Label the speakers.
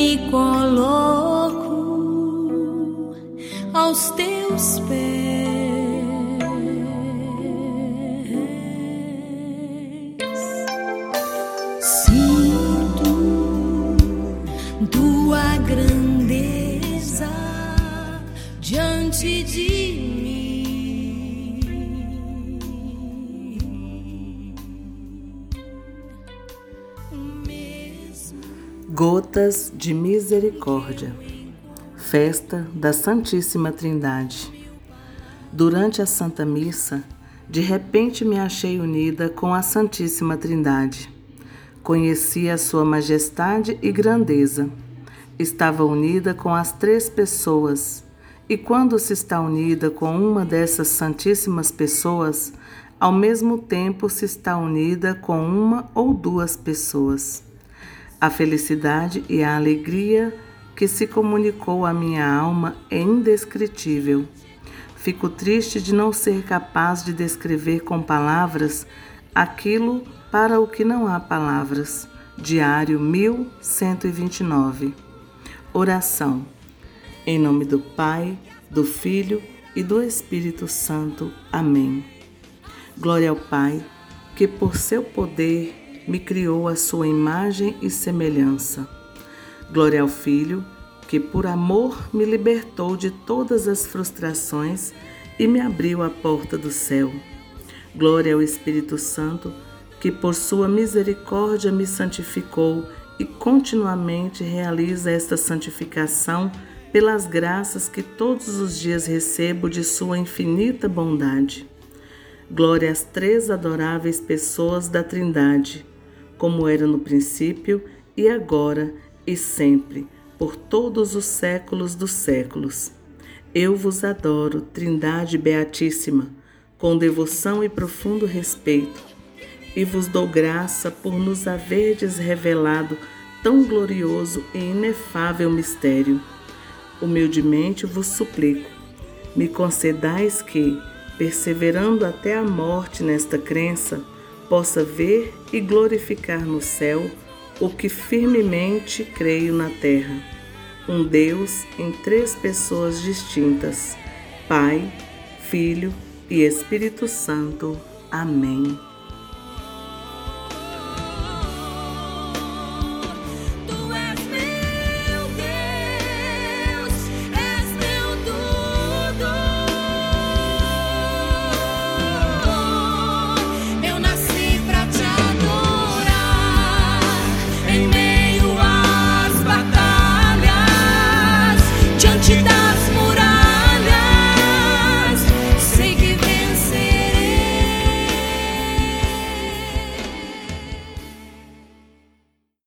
Speaker 1: me coloco aos teus pés. Sinto tua grandeza diante de mim.
Speaker 2: Gotas de Misericórdia Festa da Santíssima Trindade Durante a Santa Missa, de repente me achei unida com a Santíssima Trindade. Conheci a Sua Majestade e grandeza. Estava unida com as três pessoas, e quando se está unida com uma dessas Santíssimas Pessoas, ao mesmo tempo se está unida com uma ou duas pessoas. A felicidade e a alegria que se comunicou à minha alma é indescritível. Fico triste de não ser capaz de descrever com palavras aquilo para o que não há palavras. Diário 1129. Oração. Em nome do Pai, do Filho e do Espírito Santo. Amém. Glória ao Pai, que por seu poder me criou a sua imagem e semelhança. Glória ao Filho, que por amor me libertou de todas as frustrações e me abriu a porta do céu. Glória ao Espírito Santo, que por sua misericórdia me santificou e continuamente realiza esta santificação pelas graças que todos os dias recebo de sua infinita bondade. Glória às três adoráveis pessoas da Trindade, como era no princípio e agora e sempre por todos os séculos dos séculos. Eu vos adoro, Trindade Beatíssima, com devoção e profundo respeito, e vos dou graça por nos haverdes revelado tão glorioso e inefável mistério. Humildemente vos suplico, me concedais que, perseverando até a morte nesta crença, possa ver e glorificar no céu o que firmemente creio na terra. Um Deus em três pessoas distintas: Pai, Filho e Espírito Santo. Amém.